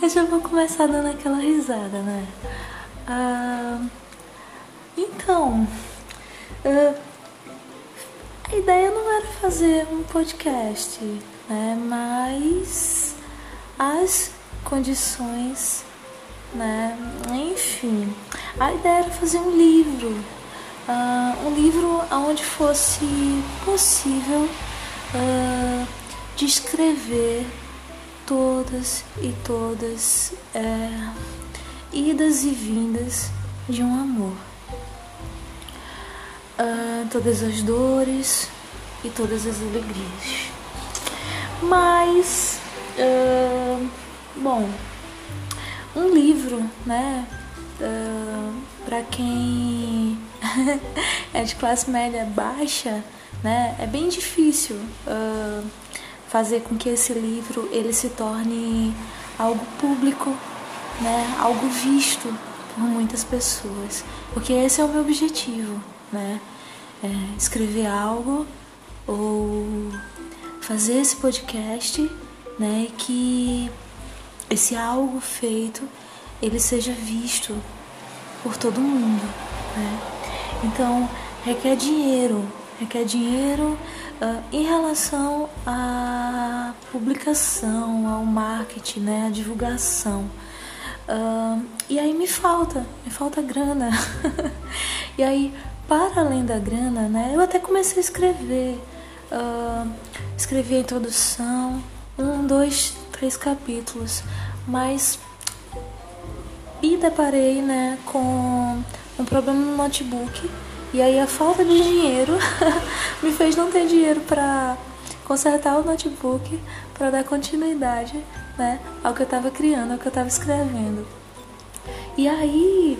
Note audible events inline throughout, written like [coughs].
eu já vou começar dando aquela risada, né? Ah, então, ah, a ideia não era fazer um podcast, né? Mas as condições, né? Enfim, a ideia era fazer um livro, uh, um livro onde fosse possível uh, descrever todas e todas é, idas e vindas de um amor. Uh, todas as dores e todas as alegrias. Mas, uh, bom, um livro, né? Uh, para quem [laughs] é de classe média baixa, né? É bem difícil fazer com que esse livro ele se torne algo público, né? Algo visto por muitas pessoas, porque esse é o meu objetivo, né? É escrever algo ou fazer esse podcast, né? Que esse algo feito ele seja visto por todo mundo, né? Então requer dinheiro, requer dinheiro uh, em relação à publicação, ao marketing, né, à divulgação. Uh, e aí me falta, me falta grana. [laughs] e aí, para além da grana, né, eu até comecei a escrever. Uh, escrevi a introdução, um, dois, três capítulos, mas e deparei né, com um problema no notebook e aí a falta de dinheiro [laughs] me fez não ter dinheiro para consertar o notebook para dar continuidade né, ao que eu estava criando, ao que eu estava escrevendo. E aí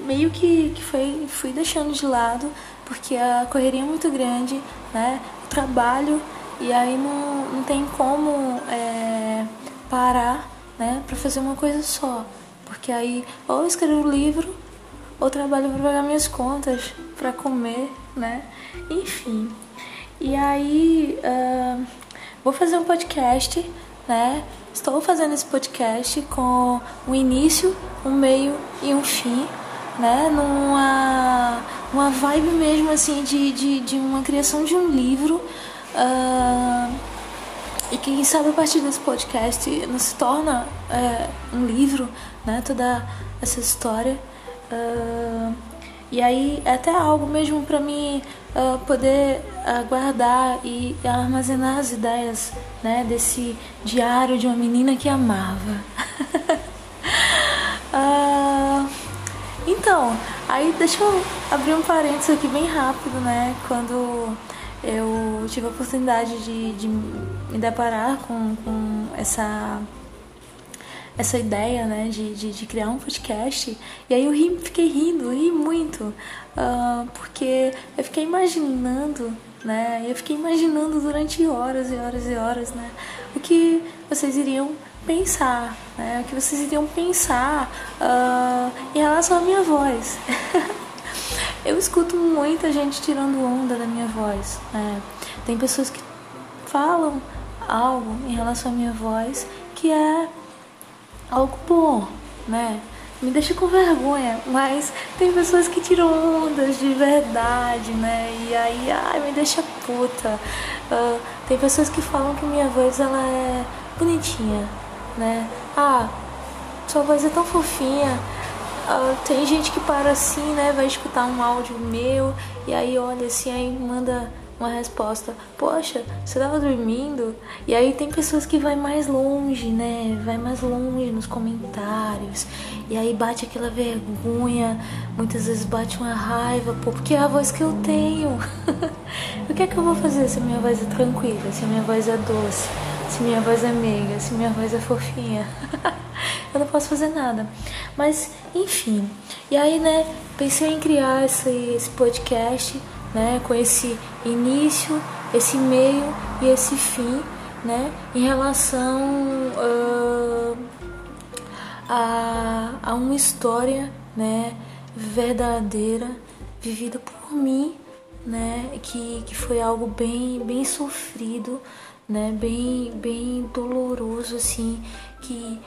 meio que, que foi, fui deixando de lado porque a correria é muito grande, né? O trabalho e aí não, não tem como é, parar né, para fazer uma coisa só. Porque aí ou eu escrevo livro ou trabalho para pagar minhas contas, para comer, né? Enfim. E aí uh, vou fazer um podcast, né? Estou fazendo esse podcast com um início, um meio e um fim, né? Numa uma vibe mesmo assim de, de, de uma criação de um livro. Uh, e quem sabe a partir desse podcast não se torna é, um livro, né? Toda essa história. Uh, e aí é até algo mesmo para mim uh, poder uh, guardar e armazenar as ideias né, desse diário de uma menina que amava. [laughs] então, aí deixa eu abrir um parênteses aqui bem rápido, né? Quando eu tive a oportunidade de, de me deparar com, com essa essa ideia, né, de, de, de, criar um podcast. E aí eu ri, fiquei rindo, ri muito, uh, porque eu fiquei imaginando, né, eu fiquei imaginando durante horas e horas e horas, né, o que vocês iriam pensar, né, o que vocês iriam pensar uh, em relação à minha voz. [laughs] eu escuto muita gente tirando onda da minha voz, né? Tem pessoas que falam algo em relação à minha voz que é algo bom, né? Me deixa com vergonha, mas tem pessoas que tiram ondas de verdade, né? E aí, ai, me deixa puta. Uh, tem pessoas que falam que minha voz ela é bonitinha, né? Ah, sua voz é tão fofinha. Uh, tem gente que para assim, né? Vai escutar um áudio meu e aí olha assim, aí manda uma resposta, poxa, você tava dormindo? E aí tem pessoas que vai mais longe, né? Vai mais longe nos comentários. E aí bate aquela vergonha, muitas vezes bate uma raiva, pô, porque é a voz que eu tenho. [laughs] o que é que eu vou fazer se a minha voz é tranquila, se a minha voz é doce, se minha voz é meiga, se minha voz é fofinha? [laughs] eu não posso fazer nada. Mas, enfim. E aí, né, pensei em criar esse, esse podcast né, com esse início, esse meio e esse fim, né, em relação uh, a, a uma história, né, verdadeira, vivida por mim, né, que, que foi algo bem, bem sofrido, né, bem, bem doloroso, assim, que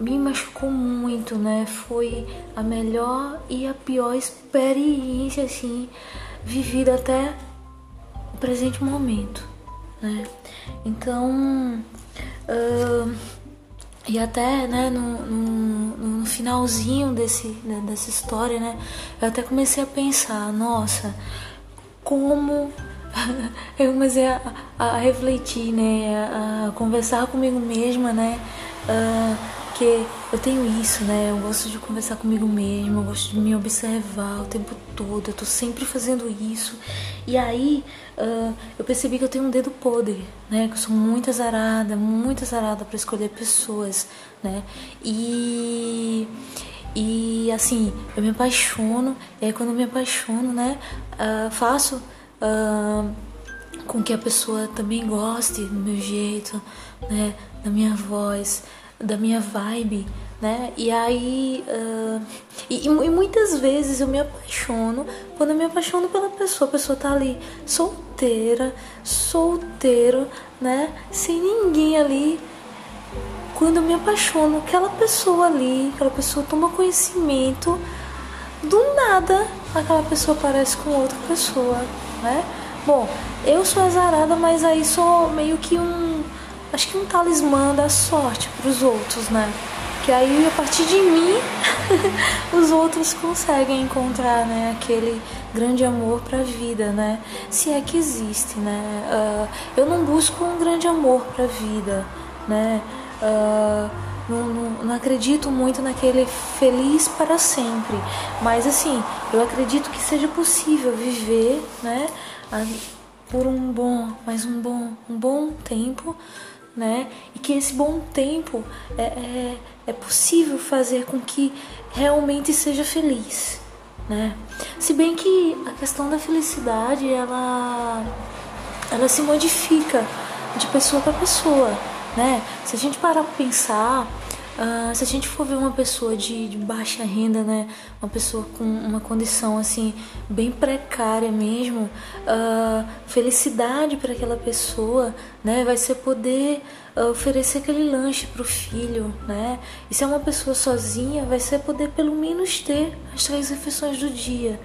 me machucou muito, né? Foi a melhor e a pior experiência, assim, vivida até o presente momento, né? Então, uh, e até, né, no, no, no finalzinho desse, né, dessa história, né, eu até comecei a pensar, nossa, como [laughs] eu comecei a, a, refletir, né, a, a, conversar comigo mesma, né, uh, que eu tenho isso, né, eu gosto de conversar comigo mesma, eu gosto de me observar o tempo todo, eu tô sempre fazendo isso, e aí uh, eu percebi que eu tenho um dedo podre, né, que eu sou muito azarada, muito azarada para escolher pessoas, né, e e assim, eu me apaixono, e aí quando eu me apaixono, né, uh, faço uh, com que a pessoa também goste do meu jeito, né, da minha voz, da minha vibe, né? E aí, uh, e, e, muitas vezes eu me apaixono, quando eu me apaixono pela pessoa, a pessoa tá ali solteira, solteiro, né? Sem ninguém ali quando eu me apaixono, aquela pessoa ali, aquela pessoa toma conhecimento, do nada aquela pessoa parece com outra pessoa, né? Bom, eu sou azarada, mas aí sou meio que um, acho que um talismã da sorte para os outros, né? Que aí a partir de mim [laughs] os outros conseguem encontrar, né, aquele grande amor para a vida, né? Se é que existe, né? Uh, eu não busco um grande amor para a vida, né? Uh, não, não, não, acredito muito naquele feliz para sempre, mas assim, eu acredito que seja possível viver, né, por um bom, mais um bom, um bom tempo, né, e que esse bom tempo é, é, é possível fazer com que realmente seja feliz, né. Se bem que a questão da felicidade ela, ela se modifica de pessoa para pessoa né? Se a gente parar para pensar, uh, se a gente for ver uma pessoa de, de, baixa renda, né? Uma pessoa com uma condição assim bem precária mesmo, uh, felicidade para aquela pessoa, né? Vai ser poder uh, oferecer aquele lanche para o filho, né? E se é uma pessoa sozinha, vai ser poder pelo menos ter as três refeições do dia,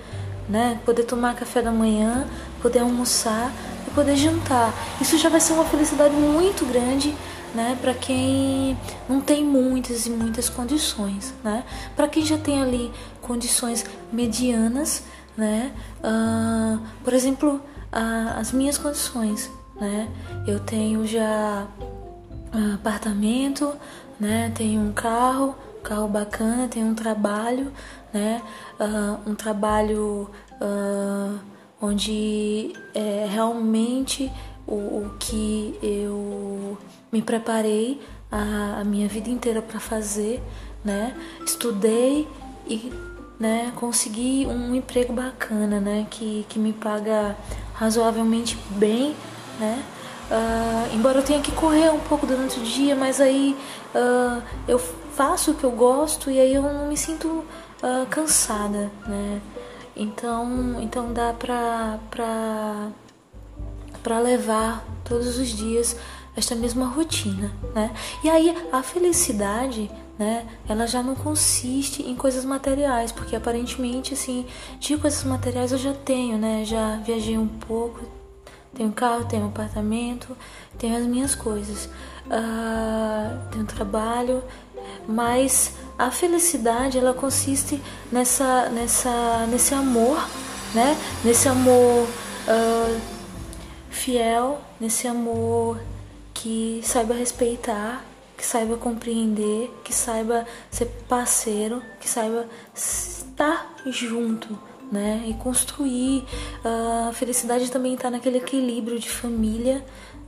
né? Poder tomar café da manhã, poder almoçar e poder jantar. Isso já vai ser uma felicidade muito grande né, para quem não tem muitas e muitas condições, né? Para quem já tem ali condições medianas, né? Uh, por exemplo, uh, as minhas condições, né? Eu tenho já uh, apartamento, né? Tenho um carro, carro bacana, tenho um trabalho, né? um trabalho onde é, realmente o, o que eu me preparei a, a minha vida inteira para fazer, né? Estudei e né, consegui um emprego bacana, né? Que, que me paga razoavelmente bem, né? Uh, embora eu tenha que correr um pouco durante o dia, mas aí uh, eu faço o que eu gosto e aí eu não me sinto uh, cansada, né? Então, então dá pra, pra, pra levar todos os dias esta mesma rotina, né? E aí a felicidade, né? Ela já não consiste em coisas materiais, porque aparentemente assim, de coisas materiais eu já tenho, né? Já viajei um pouco, tenho carro, tenho apartamento, tenho as minhas coisas, uh, tenho trabalho, mas a felicidade ela consiste nessa, nessa, nesse amor, né? Nesse amor uh, fiel, nesse amor que saiba respeitar, que saiba compreender, que saiba ser parceiro, que saiba estar junto, né? E construir. Uh, a felicidade também está naquele equilíbrio de família,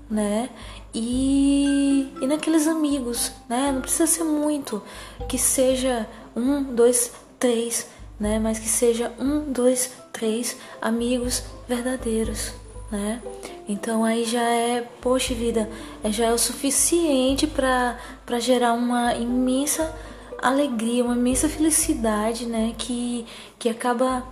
né? E, e naqueles amigos, né? Não precisa ser muito, que seja um, dois, três, né? Mas que seja um, dois, três amigos verdadeiros, né? Então aí já é, poxa vida, é, já é o suficiente para gerar uma imensa alegria, uma imensa felicidade, né? Que, que acaba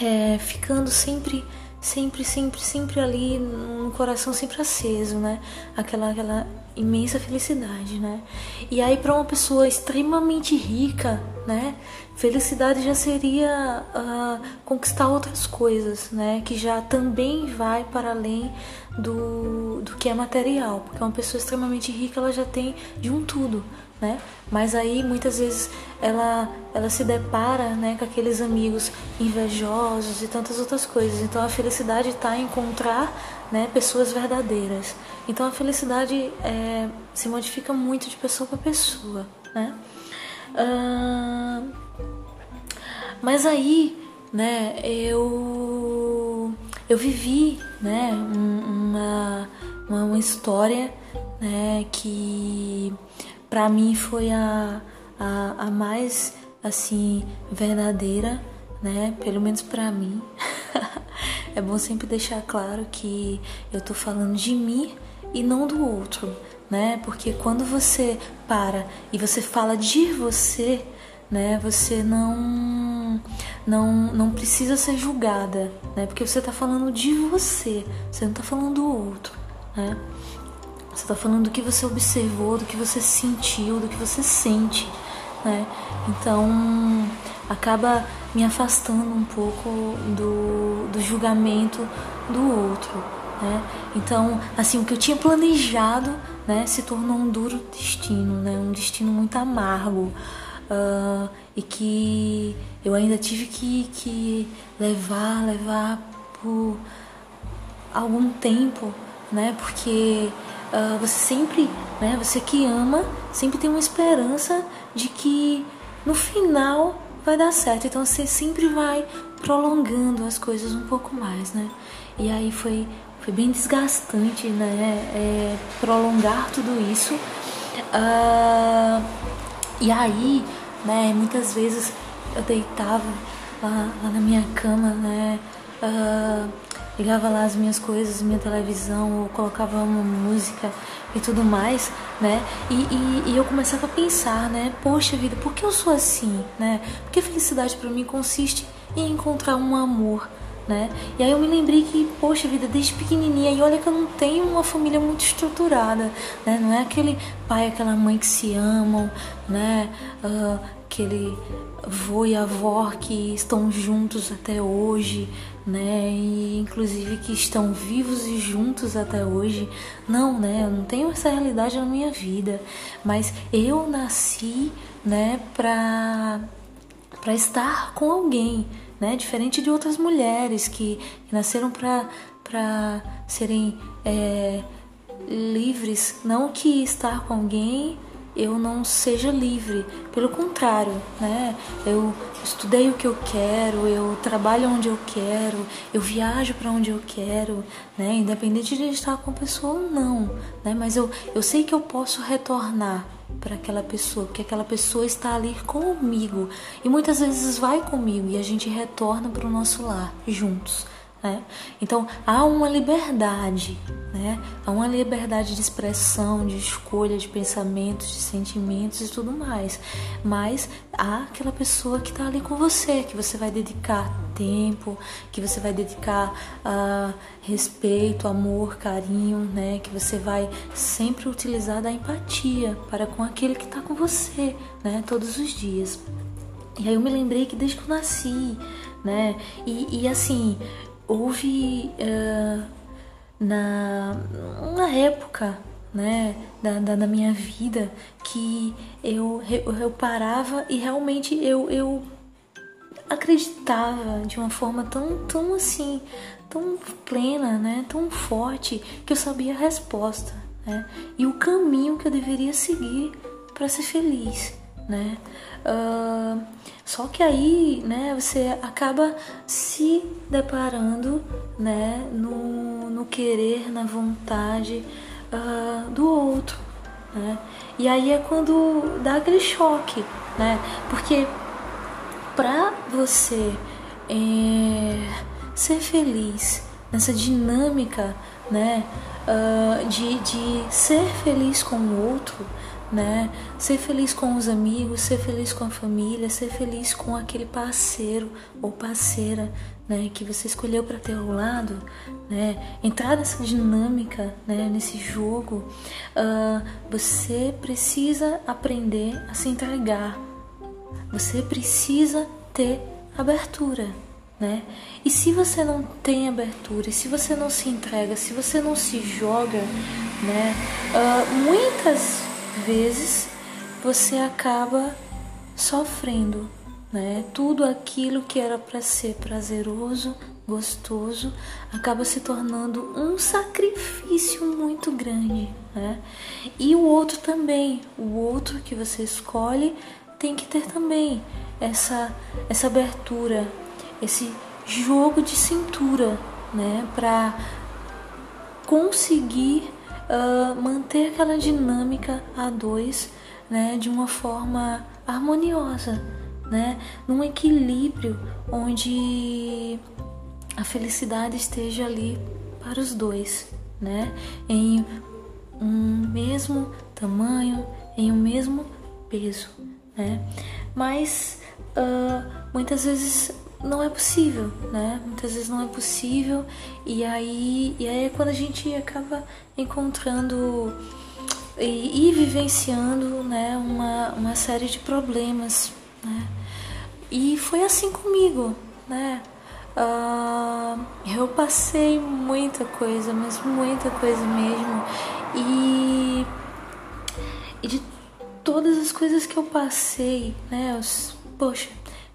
é, ficando sempre, sempre, sempre, sempre ali no coração sempre aceso, né? Aquela, aquela imensa felicidade, né? E aí para uma pessoa extremamente rica, né? Felicidade já seria uh, conquistar outras coisas, né? Que já também vai para além do, do que é material, porque uma pessoa extremamente rica ela já tem de um tudo, né? Mas aí muitas vezes ela ela se depara, né, com aqueles amigos invejosos e tantas outras coisas. Então a felicidade está em encontrar, né, pessoas verdadeiras. Então a felicidade é, se modifica muito de pessoa para pessoa, né? Mas aí, né, eu eu vivi, né, uma uma, uma história, né, que para mim foi a, a, a mais assim verdadeira, né? Pelo menos para mim. [laughs] é bom sempre deixar claro que eu tô falando de mim e não do outro, né? Porque quando você para e você fala de você, né? Você não não não precisa ser julgada, né? Porque você tá falando de você, você não tá falando do outro, né? Você está falando do que você observou, do que você sentiu, do que você sente, né? Então acaba me afastando um pouco do, do julgamento do outro, né? Então, assim, o que eu tinha planejado, né, se tornou um duro destino, né? Um destino muito amargo uh, e que eu ainda tive que, que levar, levar por algum tempo, né? Porque uh, você sempre, né, você que ama, sempre tem uma esperança de que no final vai dar certo. Então você sempre vai prolongando as coisas um pouco mais, né? E aí foi, foi bem desgastante, né? É, prolongar tudo isso. Uh, e aí, né, muitas vezes eu deitava lá, lá na minha cama, né? Uh, ligava lá as minhas coisas, minha televisão, ou colocava uma música e tudo mais, né? E, e, e, eu começava a pensar, né? Poxa vida, por que eu sou assim, né? Porque felicidade para mim consiste em encontrar um amor, né? E aí eu me lembrei que, poxa vida, desde pequenininha, e olha que eu não tenho uma família muito estruturada, né? Não é aquele pai, aquela mãe que se amam, né? Uh, aquele avô e avó que estão juntos até hoje, né? E inclusive que estão vivos e juntos até hoje. Não, né? Eu não tenho essa realidade na minha vida, mas eu nasci, né, para para estar com alguém, né? Diferente de outras mulheres que, nasceram para para serem é, livres, não que estar com alguém eu não seja livre. Pelo contrário, né? Eu estudei o que eu quero, eu trabalho onde eu quero, eu viajo para onde eu quero, né? Independente de estar com a pessoa ou não, né? Mas eu, eu sei que eu posso retornar para aquela pessoa, porque aquela pessoa está ali comigo e muitas vezes vai comigo e a gente retorna para o nosso lar juntos. Né? Então há uma liberdade, né? há uma liberdade de expressão, de escolha, de pensamentos, de sentimentos e tudo mais. Mas há aquela pessoa que está ali com você, que você vai dedicar tempo, que você vai dedicar uh, respeito, amor, carinho, né? que você vai sempre utilizar da empatia para com aquele que está com você né? todos os dias. E aí eu me lembrei que desde que eu nasci, né? E, e assim, houve uh, na, na época né, da, da, da, minha vida que eu, eu parava e realmente eu, eu acreditava de uma forma tão, tão assim, tão plena, né, tão forte, que eu sabia a resposta né, e o caminho que eu deveria seguir para ser feliz. Né? Uh, só que aí, né, você acaba se deparando, né, no, no querer, na vontade uh, do outro, né? E aí é quando dá aquele choque, né? Porque para você é, ser feliz nessa dinâmica, né, uh, de, de ser feliz com o outro, né? Ser feliz com os amigos, ser feliz com a família, ser feliz com aquele parceiro ou parceira, né, que você escolheu para ter ao lado, né, entrar nessa dinâmica, né, nesse jogo, uh, você precisa aprender a se entregar. Você precisa ter abertura, né? E se você não tem abertura, se você não se entrega, se você não se joga, né? Uh, muitas vezes você acaba sofrendo, né? Tudo aquilo que era para ser prazeroso, gostoso, acaba se tornando um sacrifício muito grande, né? E o outro também, o outro que você escolhe tem que ter também essa essa abertura, esse jogo de cintura, né? Para conseguir uh, manter aquela dinâmica a dois, né? De uma forma harmoniosa, né? Num equilíbrio onde a felicidade esteja ali para os dois, né? Em um mesmo tamanho, em um mesmo peso, né? Mas uh, muitas vezes não é possível, né? Muitas vezes não é possível e aí e aí é quando a gente acaba encontrando e, e vivenciando, né, uma, uma série de problemas, né? E foi assim comigo, né? Uh, eu passei muita coisa, mas muita coisa mesmo. E, e de todas as coisas que eu passei, né? Eu, poxa,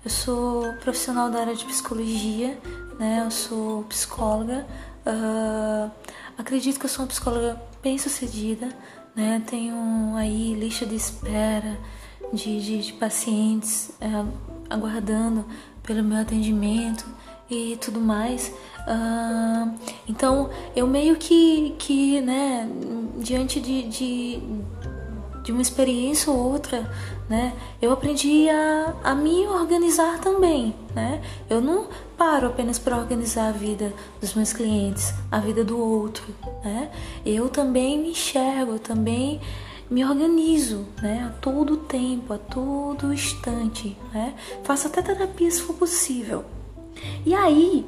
eu sou profissional da área de psicologia, né? Eu sou psicóloga. Uh, acredito que eu sou uma psicóloga bem sucedida, né? Tenho aí lista de espera de, de, de pacientes uh, aguardando pelo meu atendimento e tudo mais. Uh, então eu meio que, que né, diante de, de, de uma experiência ou outra, né, eu aprendi a, a me organizar também. Né? Eu não paro apenas para organizar a vida dos meus clientes, a vida do outro. Né? Eu também me enxergo, eu também me organizo, né? A todo tempo, a todo instante, né? Faço até terapia se for possível. E aí,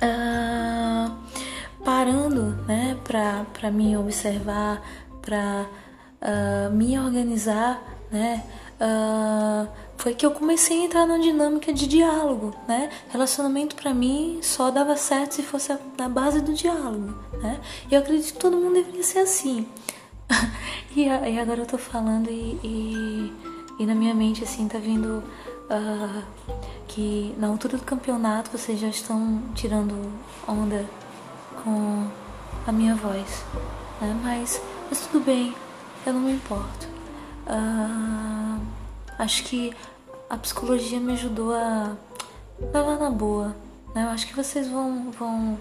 uh, parando, né? Para me observar, para uh, me organizar, né? Uh, foi que eu comecei a entrar na dinâmica de diálogo, né? Relacionamento para mim só dava certo se fosse na base do diálogo, né? E eu acredito que todo mundo deveria ser assim. [laughs] e, e, agora eu tô falando e, e, e, na minha mente, assim, tá vindo uh, que na altura do campeonato vocês já estão tirando onda com a minha voz, né? Mas, mas tudo bem, eu não me importo. Uh, acho que a psicologia me ajudou a levar na boa, né? Eu acho que vocês vão, vão,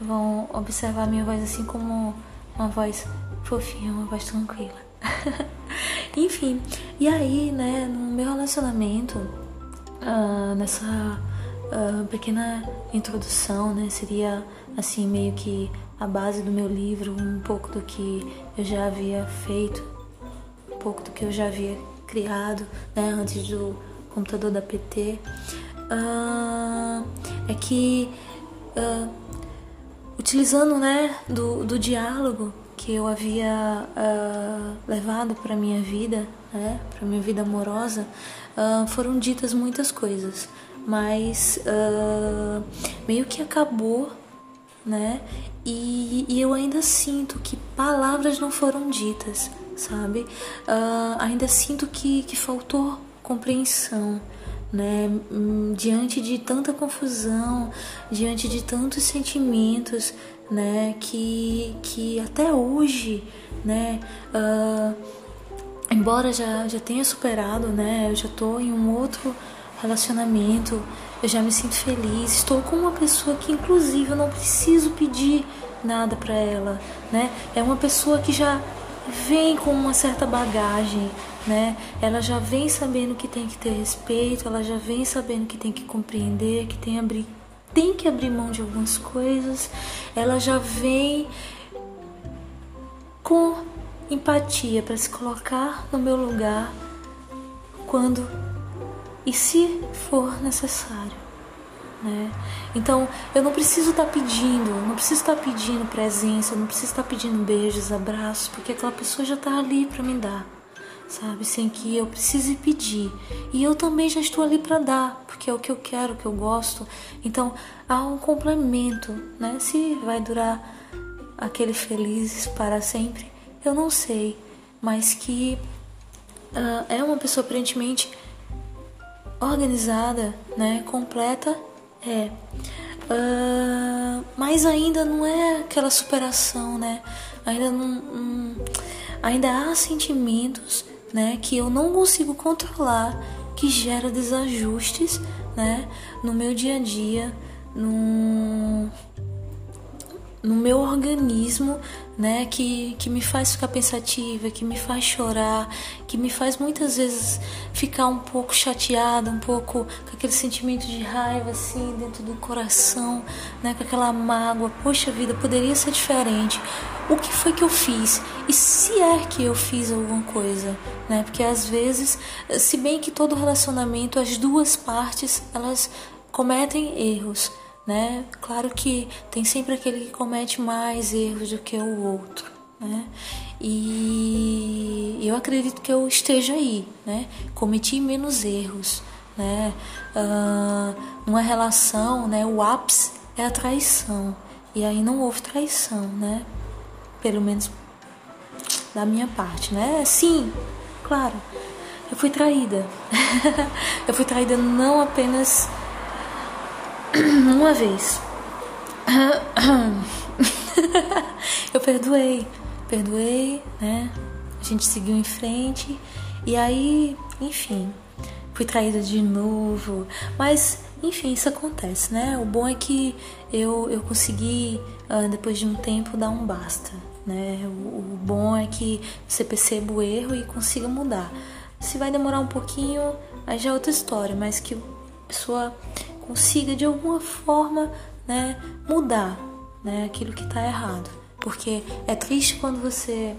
vão observar minha voz assim como uma voz fofinha, uma voz tranquila. [laughs] Enfim, e aí, né, no meu relacionamento, uh, nessa uh, pequena introdução, né, seria assim meio que a base do meu livro, um pouco do que eu já havia feito, um pouco do que eu já havia criado, né, antes do computador da PT, uh, ah, é que utilizando, né, do, do diálogo que eu havia uh, levado para minha vida, né, para minha vida amorosa, uh, foram ditas muitas coisas, mas uh, meio que acabou, né? E, e, eu ainda sinto que palavras não foram ditas, sabe? ainda sinto que, que faltou compreensão, né? Hum, diante de tanta confusão, diante de tantos sentimentos, né? Que, que até hoje, né? Uh, embora já, já tenha superado, né? Eu já tô em um outro relacionamento, eu já me sinto feliz, estou com uma pessoa que inclusive eu não preciso pedir nada para ela, né? É uma pessoa que já vem com uma certa bagagem, né? Ela já vem sabendo que tem que ter respeito, ela já vem sabendo que tem que compreender, que tem abrir tem que abrir mão de algumas coisas, ela já vem com empatia para se colocar no meu lugar quando e se for necessário, né? Então eu não preciso estar tá pedindo, não preciso estar tá pedindo presença, não preciso estar tá pedindo beijos, abraços, porque aquela pessoa já está ali para me dar, sabe? Sem que eu precise pedir. E eu também já estou ali para dar, porque é o que eu quero, o que eu gosto. Então há um complemento, né? Se vai durar aquele felizes para sempre, eu não sei, mas que uh, é uma pessoa aparentemente organizada, né? Completa é. Uh, mas ainda não é aquela superação, né? Ainda não, não, ainda há sentimentos, né, que eu não consigo controlar, que gera desajustes, né, no meu dia a dia, no no meu organismo, né, que, que me faz ficar pensativa, que me faz chorar, que me faz muitas vezes ficar um pouco chateada, um pouco com aquele sentimento de raiva assim dentro do coração, né, com aquela mágoa. Poxa vida, poderia ser diferente. O que foi que eu fiz? E se é que eu fiz alguma coisa, né? Porque às vezes, se bem que todo relacionamento, as duas partes, elas cometem erros né? Claro que tem sempre aquele que comete mais erros do que o outro, né? E eu acredito que eu esteja aí, né? Cometi menos erros, né? Uh, numa relação, né? O ápice é a traição e aí não houve traição, né? Pelo menos da minha parte, né? Sim, claro, eu fui traída. [laughs] eu fui traída não apenas [coughs] uma vez. [coughs] eu perdoei, perdoei, né? A gente seguiu em frente e aí, enfim, fui traída de novo. Mas, enfim, isso acontece, né? O bom é que eu, eu consegui, uh, depois de um tempo, dar um basta, né? O, o bom é que você perceba o erro e consiga mudar. Se vai demorar um pouquinho, aí já é outra história, mas que a pessoa consiga de alguma forma né, mudar né, aquilo que está errado. Porque é triste quando você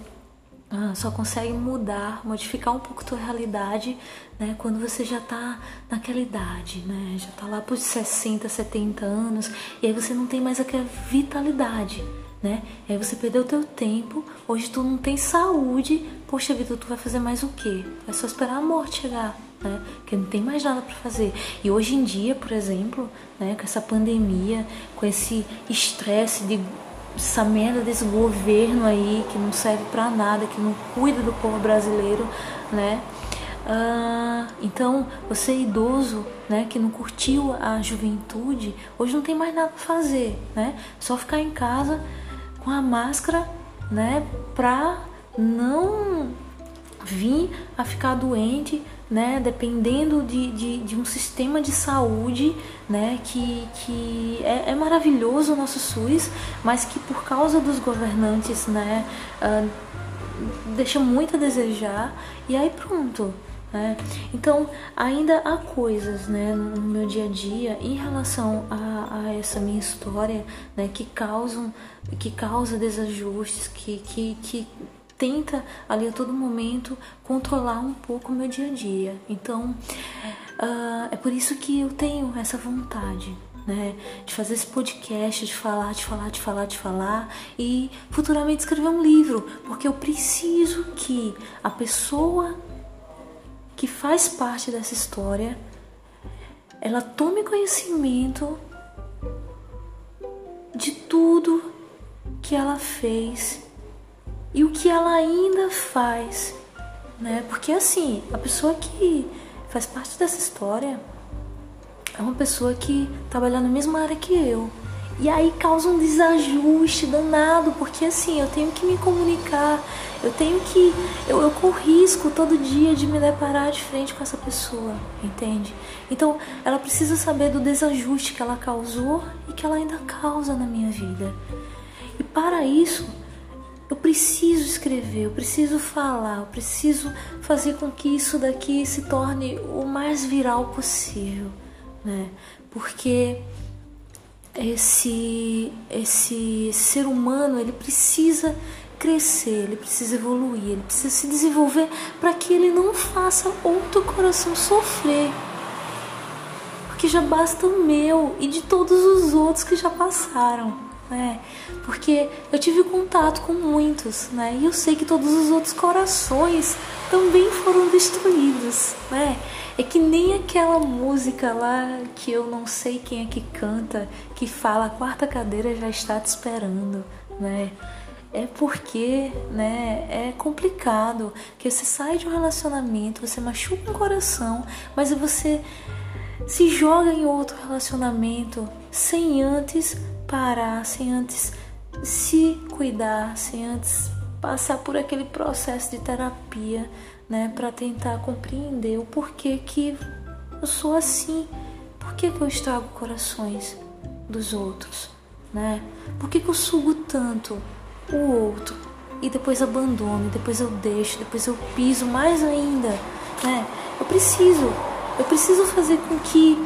ah, só consegue mudar, modificar um pouco tua realidade, né? Quando você já tá naquela idade, né? Já tá lá por 60, 70 anos, e aí você não tem mais aquela vitalidade, né? Aí você perdeu o teu tempo, hoje tu não tem saúde, poxa vida, tu vai fazer mais o quê? Vai só esperar a morte chegar né? Que não tem mais nada para fazer. E hoje em dia, por exemplo, né, com essa pandemia, com esse estresse de essa merda desse governo aí que não serve para nada, que não cuida do povo brasileiro, né? Ah, então, você idoso, né, que não curtiu a juventude, hoje não tem mais nada para fazer, né? Só ficar em casa com a máscara, né, pra não vir a ficar doente, né, dependendo de, de, de, um sistema de saúde né, que, que é, é, maravilhoso o nosso SUS, mas que por causa dos governantes né, uh, deixa muito a desejar e aí pronto. Né? Então ainda há coisas né, no meu dia a dia em relação a, a essa minha história né, que causam que causa desajustes, que, que, que tenta ali a todo momento controlar um pouco o meu dia a dia. Então uh, é por isso que eu tenho essa vontade. Né, de fazer esse podcast, de falar, de falar, de falar, de falar e futuramente escrever um livro, porque eu preciso que a pessoa que faz parte dessa história ela tome conhecimento de tudo que ela fez e o que ela ainda faz, né? Porque assim, a pessoa que faz parte dessa história é uma pessoa que trabalha na mesma área que eu. E aí causa um desajuste danado, porque assim, eu tenho que me comunicar, eu tenho que. Eu, eu corro risco todo dia de me deparar de frente com essa pessoa, entende? Então ela precisa saber do desajuste que ela causou e que ela ainda causa na minha vida. E para isso, eu preciso escrever, eu preciso falar, eu preciso fazer com que isso daqui se torne o mais viral possível, né? Porque esse esse ser humano, ele precisa crescer, ele precisa evoluir, ele precisa se desenvolver para que ele não faça outro coração sofrer. porque já basta o meu e de todos os outros que já passaram, né? Porque eu tive contato com muitos, né? E eu sei que todos os outros corações também foram destruídos, né? É que nem aquela música lá que eu não sei quem é que canta, que fala a quarta cadeira já está te esperando, né? É porque, né, é complicado que você sai de um relacionamento, você machuca um coração, mas você se joga em outro relacionamento sem antes parar, sem antes se cuidar, sem antes passar por aquele processo de terapia, né, para tentar compreender o porquê que eu sou assim, por que, eu estrago corações dos outros, né? Por que eu sugo tanto o outro e depois abandono, depois eu deixo, depois eu piso mais ainda, né? Eu preciso, eu preciso fazer com que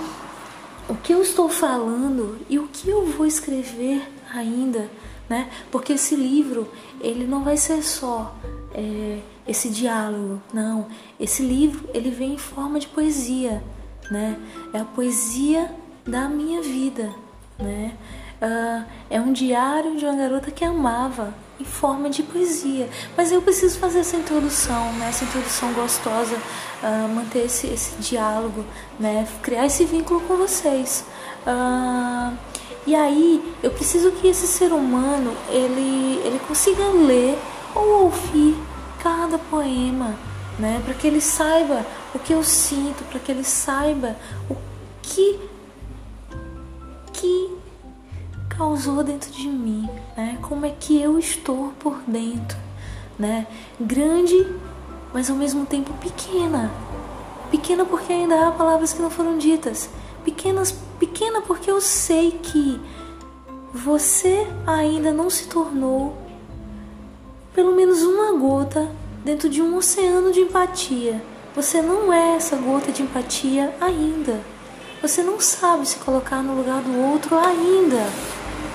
o que eu estou falando e o que eu vou escrever ainda, né? Porque esse livro ele não vai ser só é, esse diálogo. Não, esse livro ele vem em forma de poesia, né? É a poesia da minha vida, né? Uh, é um diário de uma garota que amava em forma de poesia. Mas eu preciso fazer essa introdução, né? Essa introdução gostosa, uh, manter esse, esse diálogo, né? Criar esse vínculo com vocês. Uh, e aí eu preciso que esse ser humano ele, ele consiga ler ou ouvir cada poema, né? Para que ele saiba o que eu sinto, para que ele saiba o que que causou dentro de mim, né? Como é que eu estou por dentro, né? Grande, mas ao mesmo tempo pequena. Pequena porque ainda há palavras que não foram ditas. Pequenas, pequena porque eu sei que você ainda não se tornou pelo menos uma gota dentro de um oceano de empatia. Você não é essa gota de empatia ainda. Você não sabe se colocar no lugar do outro ainda.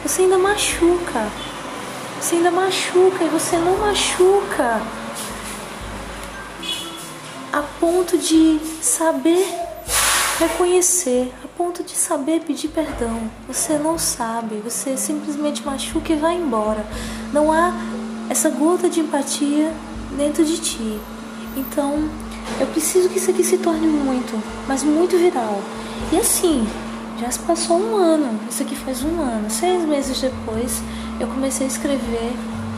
Você ainda machuca. Você ainda machuca e você não machuca a ponto de saber reconhecer, a ponto de saber pedir perdão. Você não sabe, você simplesmente machuca e vai embora. Não há essa gota de empatia dentro de ti. Então, eu preciso que isso aqui se torne muito, mas muito viral. E assim, já se passou um ano, isso aqui faz um ano. Seis meses depois, eu comecei a escrever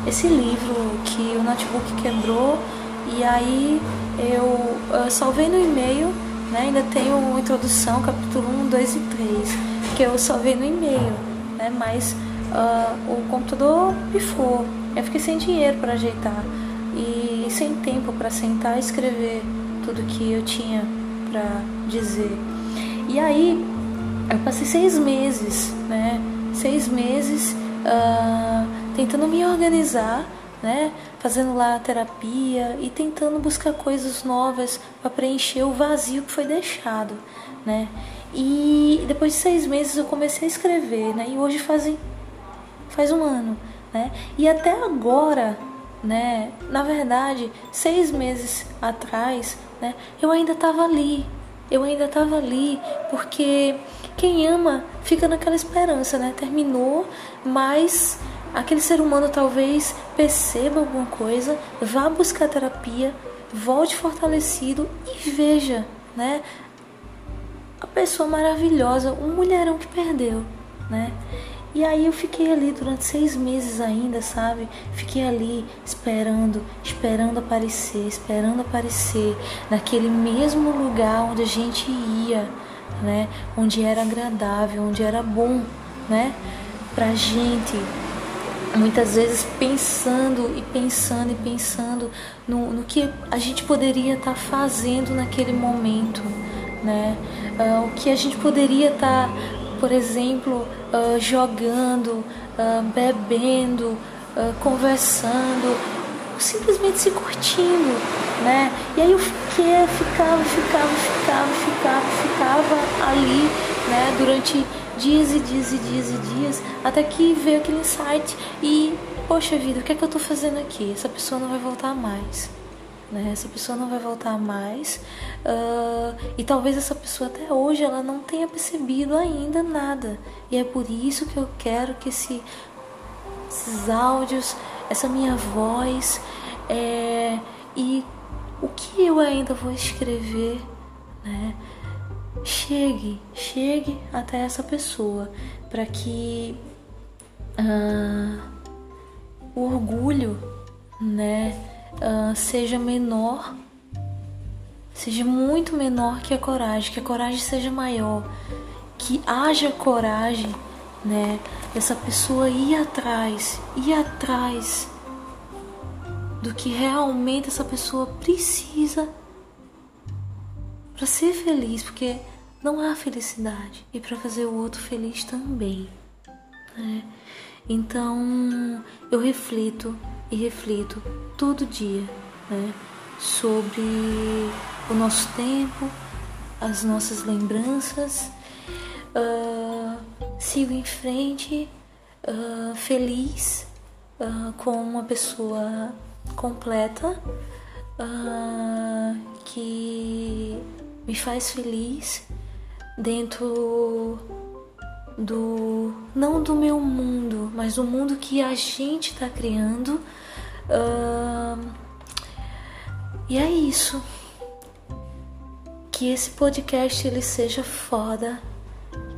esse livro que o notebook quebrou. E aí eu, eu salvei no e-mail, né? Ainda tenho introdução, capítulo 1, 2 e 3, que eu salvei no e-mail, né? Mas uh, o computador pifou. Eu fiquei sem dinheiro para ajeitar e sem tempo para sentar e escrever tudo que eu tinha para dizer. E aí eu passei seis meses, né? Seis meses uh, tentando me organizar, né? Fazendo lá terapia e tentando buscar coisas novas para preencher o vazio que foi deixado, né? E depois de seis meses eu comecei a escrever, né? E hoje fazem faz um ano, né? E até agora, né? Na verdade, seis meses atrás, né? Eu ainda estava ali, eu ainda estava ali, porque quem ama fica naquela esperança, né? Terminou, mas aquele ser humano talvez perceba alguma coisa, vá buscar terapia, volte fortalecido e veja, né? A pessoa maravilhosa, um mulherão que perdeu, né? E aí eu fiquei ali durante seis meses ainda, sabe? Fiquei ali esperando, esperando aparecer, esperando aparecer naquele mesmo lugar onde a gente ia, né? Onde era agradável, onde era bom, né? Pra gente. Muitas vezes pensando e pensando e pensando no, no que a gente poderia estar tá fazendo naquele momento, né? Uh, o que a gente poderia estar tá por exemplo, uh, jogando, uh, bebendo, conversando, simplesmente se curtindo, né? E aí eu fiquei, ficava, ficava, ficava, ficava, ficava ali, né? Durante dias e dias e dias e dias, até que veio aquele insight e, poxa vida, o que é que eu tô fazendo aqui? Essa pessoa não vai voltar mais. né? Essa pessoa não vai voltar mais uh, e talvez essa pessoa até hoje ela não tenha percebido ainda nada e é por isso que eu quero que esse, esses áudios, essa minha voz é, e o que eu ainda vou escrever, né? Chegue, chegue até essa pessoa para que uh, o orgulho, né? uh, seja menor, seja muito menor que a coragem, que a coragem seja maior, que haja coragem, né, dessa pessoa ir atrás, ir atrás do que realmente essa pessoa precisa para ser feliz, porque não há felicidade e para fazer o outro feliz também. Né? Então eu reflito e reflito todo dia né, sobre o nosso tempo, as nossas lembranças. Uh, sigo em frente, uh, feliz, uh, com uma pessoa completa que me faz feliz dentro do não do meu mundo, mas do mundo que a gente está criando Uh, e é isso. Que esse podcast ele seja foda,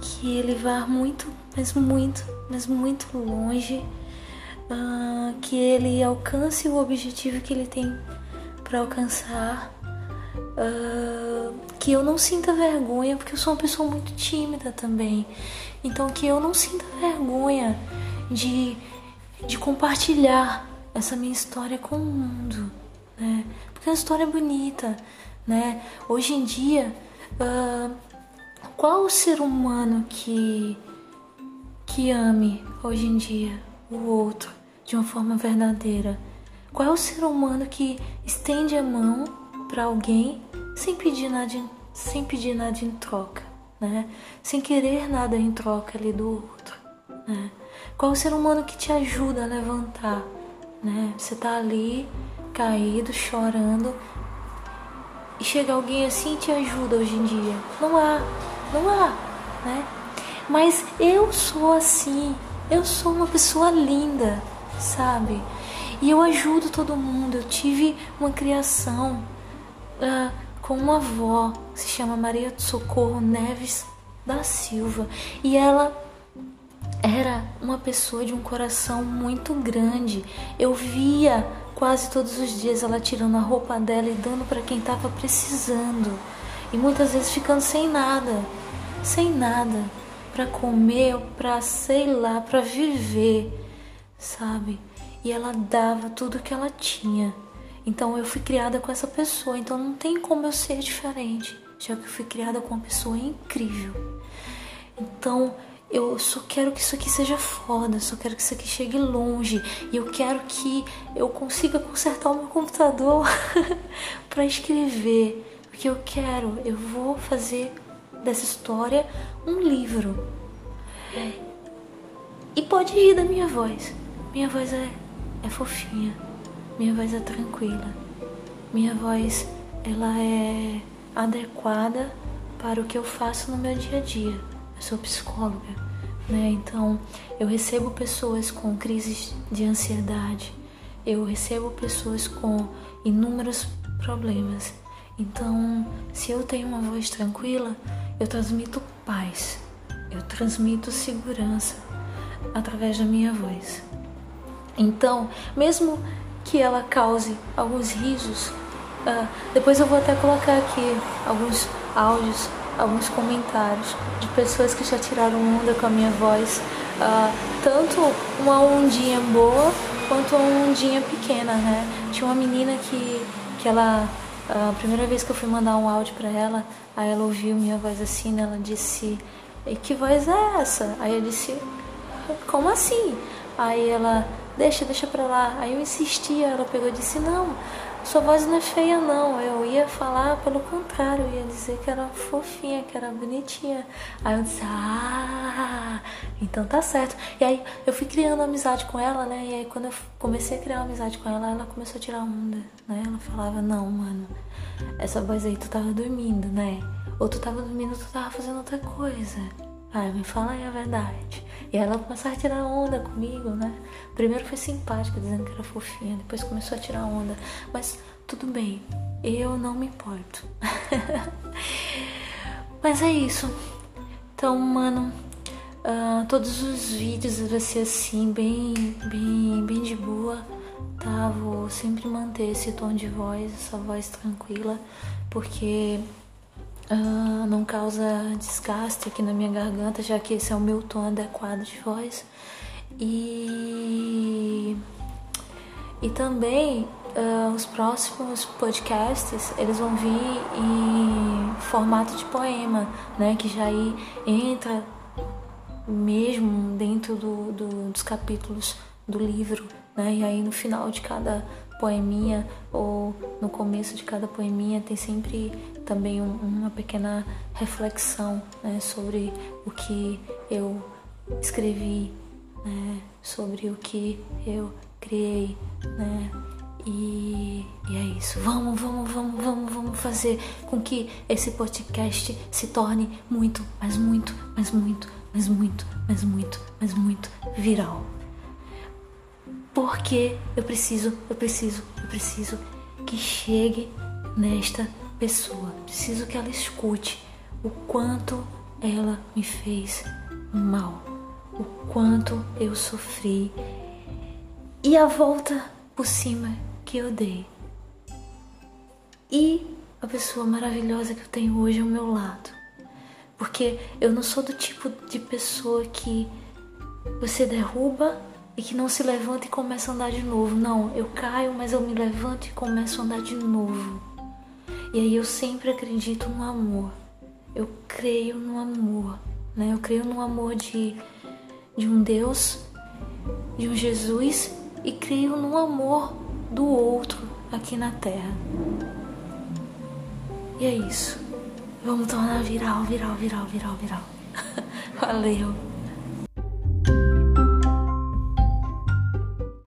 que ele vá muito, mas muito, mas muito longe, uh, que ele alcance o objetivo que ele tem para alcançar. Uh, que eu não sinta vergonha, porque eu sou uma pessoa muito tímida também. Então que eu não sinta vergonha de, de compartilhar essa minha história com o mundo, né? Porque é uma história bonita, né? Hoje em dia, uh, qual o ser humano que que ame hoje em dia o outro de uma forma verdadeira? Qual é o ser humano que estende a mão para alguém sem pedir nada, em, sem pedir nada em troca, né? Sem querer nada em troca ali do outro, né? Qual é o ser humano que te ajuda a levantar? né? Você tá ali caído, chorando e chega alguém assim e te ajuda hoje em dia. Não há, não há, né? Mas eu sou assim, eu sou uma pessoa linda, sabe? E eu ajudo todo mundo. Eu tive uma criação uh, com uma avó, se chama Maria do Socorro Neves da Silva, e ela era uma pessoa de um coração muito grande. Eu via quase todos os dias ela tirando a roupa dela e dando para quem estava precisando. E muitas vezes ficando sem nada, sem nada para comer, para sei lá, para viver, sabe? E ela dava tudo que ela tinha. Então eu fui criada com essa pessoa, então não tem como eu ser diferente, já que eu fui criada com uma pessoa incrível. Então eu só quero que isso aqui seja foda, só quero que isso aqui chegue longe. E eu quero que eu consiga consertar o meu computador [laughs] para escrever. Porque eu quero, eu vou fazer dessa história um livro. E pode rir da minha voz. Minha voz é, é fofinha. Minha voz é tranquila. Minha voz, ela é adequada para o que eu faço no meu dia a dia eu sou psicóloga, né? Então eu recebo pessoas com crises de ansiedade, eu recebo pessoas com inúmeros problemas. Então, se eu tenho uma voz tranquila, eu transmito paz, eu transmito segurança através da minha voz. Então, mesmo que ela cause alguns risos, uh, depois eu vou até colocar aqui alguns áudios alguns comentários de pessoas que já tiraram onda com a minha voz, uh, tanto uma ondinha boa quanto uma ondinha pequena, né? Tinha uma menina que, que ela, a primeira vez que eu fui mandar um áudio para ela, aí ela ouviu minha voz assim, né? ela disse, e que voz é essa? Aí eu disse, como assim? Aí ela, deixa, deixa pra lá. Aí eu insisti, ela pegou e disse, não, sua voz não é feia não. Eu ia falar pelo contrário, ia dizer que era fofinha, que era bonitinha. Aí eu disse, ah, então tá certo. E aí eu fui criando amizade com ela, né? E aí quando eu comecei a criar amizade com ela, ela começou a tirar onda, né? Ela falava, não, mano, essa voz aí tu tava dormindo, né? Ou tu tava dormindo, tu tava fazendo outra coisa. Ai, me fala aí a verdade. E ela começou a tirar onda comigo, né? Primeiro foi simpática, dizendo que era fofinha, depois começou a tirar onda. Mas tudo bem, eu não me importo. [laughs] Mas é isso. Então, mano, uh, todos os vídeos vai ser assim, bem, bem, bem de boa, tá? Vou sempre manter esse tom de voz, essa voz tranquila, porque Uh, não causa desgaste aqui na minha garganta, já que esse é o meu tom adequado de voz. E, e também uh, os próximos podcasts eles vão vir em formato de poema, né? Que já aí entra mesmo dentro do, do, dos capítulos do livro, né? E aí no final de cada poeminha ou no começo de cada poeminha tem sempre também um, uma pequena reflexão né, sobre o que eu escrevi, né, sobre o que eu criei, né? E, e, é isso. Vamos, vamos, vamos, vamos, vamos fazer com que esse podcast se torne muito, mas muito, mas muito, mas muito, mas muito, mas muito viral. Porque eu preciso, eu preciso, eu preciso que chegue nesta pessoa. Preciso que ela escute o quanto ela me fez mal, o quanto eu sofri e a volta por cima que eu dei. E a pessoa maravilhosa que eu tenho hoje ao meu lado. Porque eu não sou do tipo de pessoa que você derruba e que não se levanta e começa a andar de novo. Não, eu caio, mas eu me levanto e começo a andar de novo. E aí eu sempre acredito no amor. Eu creio no amor, né? Eu creio no amor de, de um Deus, de um Jesus e creio no amor do outro aqui na Terra. E é isso. Vamos tornar viral, viral, viral, viral, viral. [laughs] Valeu.